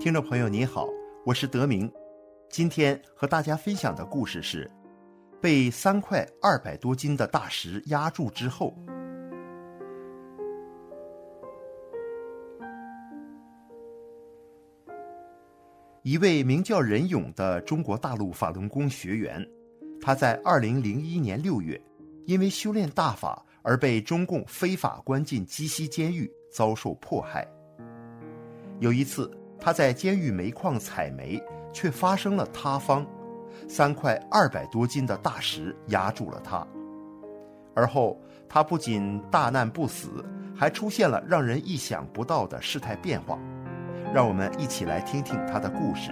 听众朋友，你好。我是德明，今天和大家分享的故事是，被三块二百多斤的大石压住之后，一位名叫任勇的中国大陆法轮功学员，他在二零零一年六月，因为修炼大法而被中共非法关进鸡西监狱，遭受迫害。有一次。他在监狱煤矿采煤，却发生了塌方，三块二百多斤的大石压住了他。而后，他不仅大难不死，还出现了让人意想不到的事态变化。让我们一起来听听他的故事。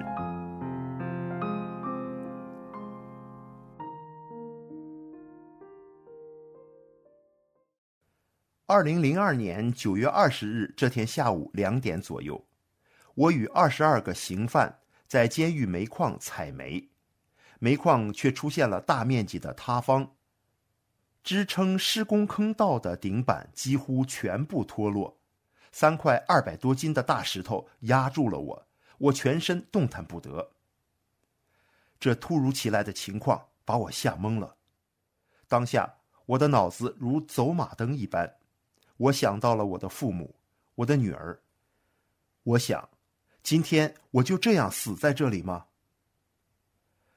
二零零二年九月二十日这天下午两点左右。我与二十二个刑犯在监狱煤矿采煤，煤矿却出现了大面积的塌方，支撑施工坑道的顶板几乎全部脱落，三块二百多斤的大石头压住了我，我全身动弹不得。这突如其来的情况把我吓懵了，当下我的脑子如走马灯一般，我想到了我的父母，我的女儿，我想。今天我就这样死在这里吗？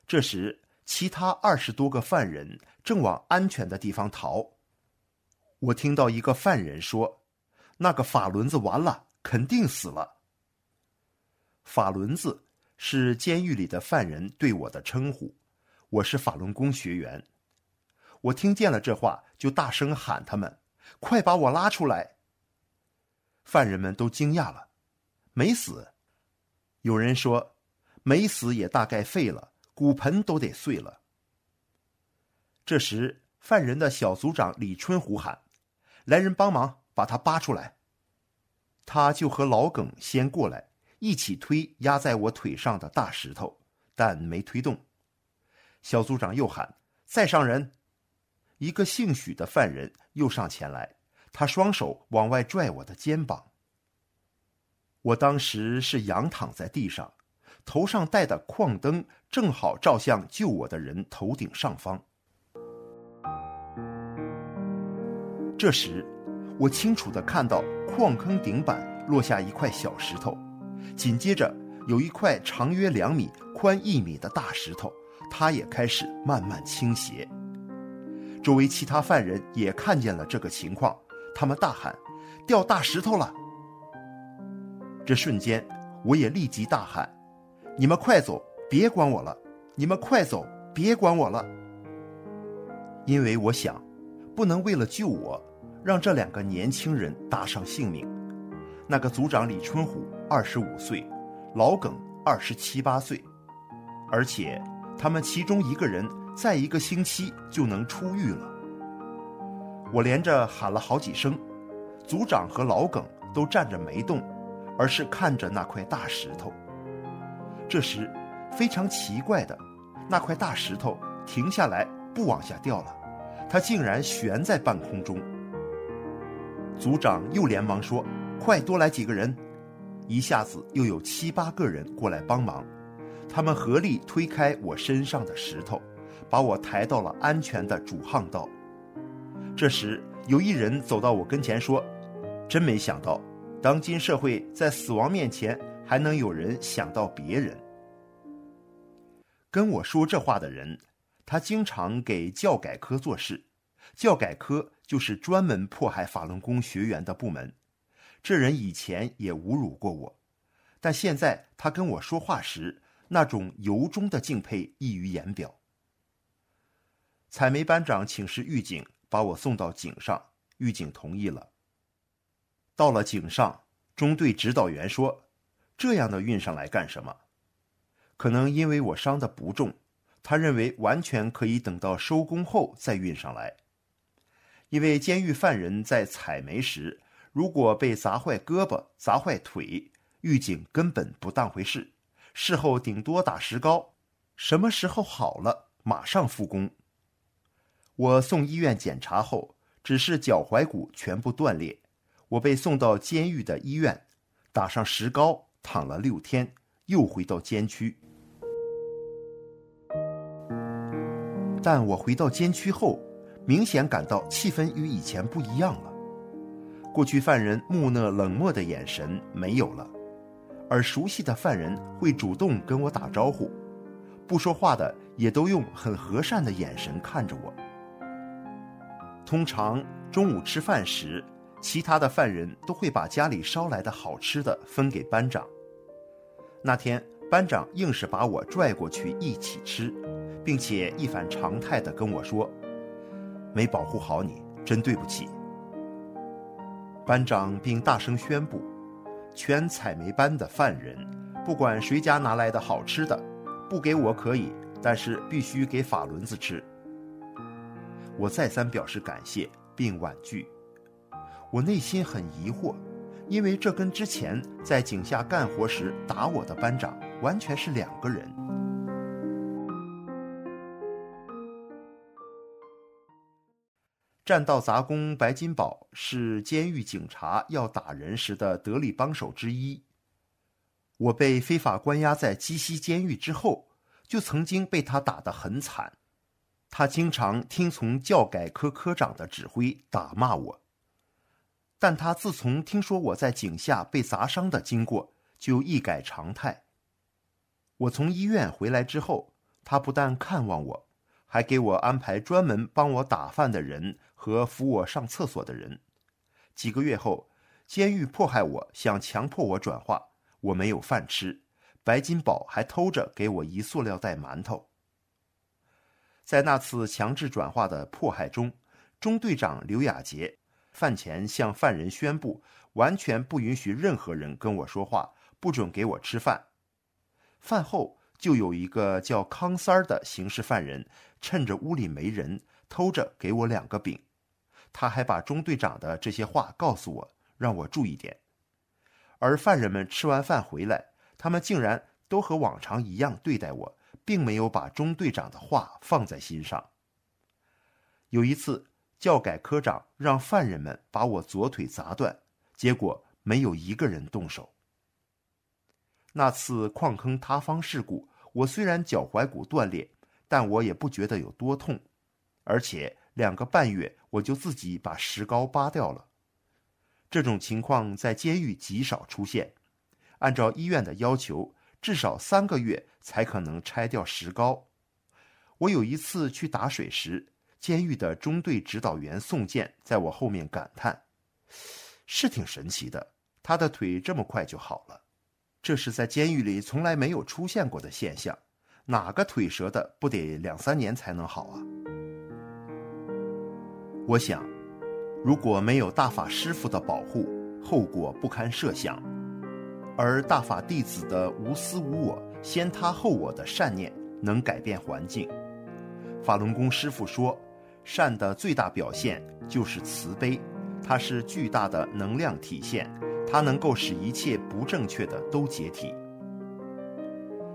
这时，其他二十多个犯人正往安全的地方逃。我听到一个犯人说：“那个法轮子完了，肯定死了。”法轮子是监狱里的犯人对我的称呼。我是法轮功学员。我听见了这话，就大声喊他们：“快把我拉出来！”犯人们都惊讶了，没死。有人说，没死也大概废了，骨盆都得碎了。这时，犯人的小组长李春虎喊：“来人帮忙，把他扒出来。”他就和老耿先过来，一起推压在我腿上的大石头，但没推动。小组长又喊：“再上人！”一个姓许的犯人又上前来，他双手往外拽我的肩膀。我当时是仰躺在地上，头上戴的矿灯正好照向救我的人头顶上方。这时，我清楚的看到矿坑顶板落下一块小石头，紧接着有一块长约两米、宽一米的大石头，它也开始慢慢倾斜。周围其他犯人也看见了这个情况，他们大喊：“掉大石头了！”这瞬间，我也立即大喊：“你们快走，别管我了！你们快走，别管我了！”因为我想，不能为了救我，让这两个年轻人搭上性命。那个组长李春虎二十五岁，老耿二十七八岁，而且他们其中一个人再一个星期就能出狱了。我连着喊了好几声，组长和老耿都站着没动。而是看着那块大石头。这时，非常奇怪的，那块大石头停下来，不往下掉了，它竟然悬在半空中。组长又连忙说：“快多来几个人！”一下子又有七八个人过来帮忙，他们合力推开我身上的石头，把我抬到了安全的主巷道。这时，有一人走到我跟前说：“真没想到。”当今社会在死亡面前还能有人想到别人。跟我说这话的人，他经常给教改科做事，教改科就是专门迫害法轮功学员的部门。这人以前也侮辱过我，但现在他跟我说话时，那种由衷的敬佩溢于言表。采煤班长请示狱警，把我送到井上，狱警同意了。到了井上，中队指导员说：“这样的运上来干什么？”可能因为我伤得不重，他认为完全可以等到收工后再运上来。因为监狱犯人在采煤时，如果被砸坏胳膊、砸坏腿，狱警根本不当回事，事后顶多打石膏，什么时候好了马上复工。我送医院检查后，只是脚踝骨全部断裂。我被送到监狱的医院，打上石膏，躺了六天，又回到监区。但我回到监区后，明显感到气氛与以前不一样了。过去犯人木讷冷漠的眼神没有了，而熟悉的犯人会主动跟我打招呼，不说话的也都用很和善的眼神看着我。通常中午吃饭时，其他的犯人都会把家里烧来的好吃的分给班长。那天班长硬是把我拽过去一起吃，并且一反常态地跟我说：“没保护好你，真对不起。”班长并大声宣布，全采煤班的犯人，不管谁家拿来的好吃的，不给我可以，但是必须给法轮子吃。我再三表示感谢并婉拒。我内心很疑惑，因为这跟之前在井下干活时打我的班长完全是两个人。占道杂工白金宝是监狱警察要打人时的得力帮手之一。我被非法关押在鸡西监狱之后，就曾经被他打得很惨。他经常听从教改科科长的指挥打骂我。但他自从听说我在井下被砸伤的经过，就一改常态。我从医院回来之后，他不但看望我，还给我安排专门帮我打饭的人和扶我上厕所的人。几个月后，监狱迫害我，想强迫我转化，我没有饭吃，白金宝还偷着给我一塑料袋馒头。在那次强制转化的迫害中，中队长刘亚杰。饭前向犯人宣布，完全不允许任何人跟我说话，不准给我吃饭。饭后就有一个叫康三儿的刑事犯人，趁着屋里没人，偷着给我两个饼。他还把中队长的这些话告诉我，让我注意点。而犯人们吃完饭回来，他们竟然都和往常一样对待我，并没有把中队长的话放在心上。有一次。教改科长让犯人们把我左腿砸断，结果没有一个人动手。那次矿坑塌方事故，我虽然脚踝骨断裂，但我也不觉得有多痛，而且两个半月我就自己把石膏扒掉了。这种情况在监狱极少出现，按照医院的要求，至少三个月才可能拆掉石膏。我有一次去打水时，监狱的中队指导员宋健在我后面感叹：“是挺神奇的，他的腿这么快就好了。这是在监狱里从来没有出现过的现象。哪个腿折的不得两三年才能好啊？”我想，如果没有大法师父的保护，后果不堪设想。而大法弟子的无私无我、先他后我的善念，能改变环境。法轮功师傅说。善的最大表现就是慈悲，它是巨大的能量体现，它能够使一切不正确的都解体。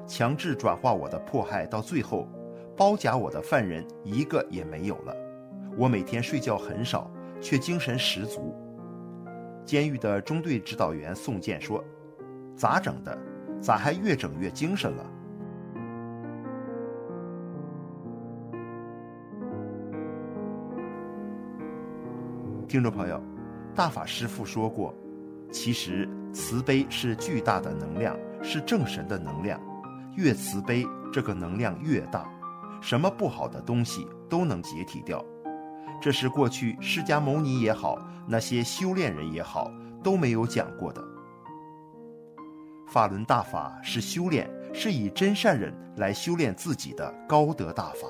强制转化我的迫害到最后，包夹我的犯人一个也没有了。我每天睡觉很少，却精神十足。监狱的中队指导员宋健说：“咋整的？咋还越整越精神了？”听众朋友，大法师父说过，其实慈悲是巨大的能量，是正神的能量。越慈悲，这个能量越大，什么不好的东西都能解体掉。这是过去释迦牟尼也好，那些修炼人也好，都没有讲过的。法轮大法是修炼，是以真善忍来修炼自己的高德大法。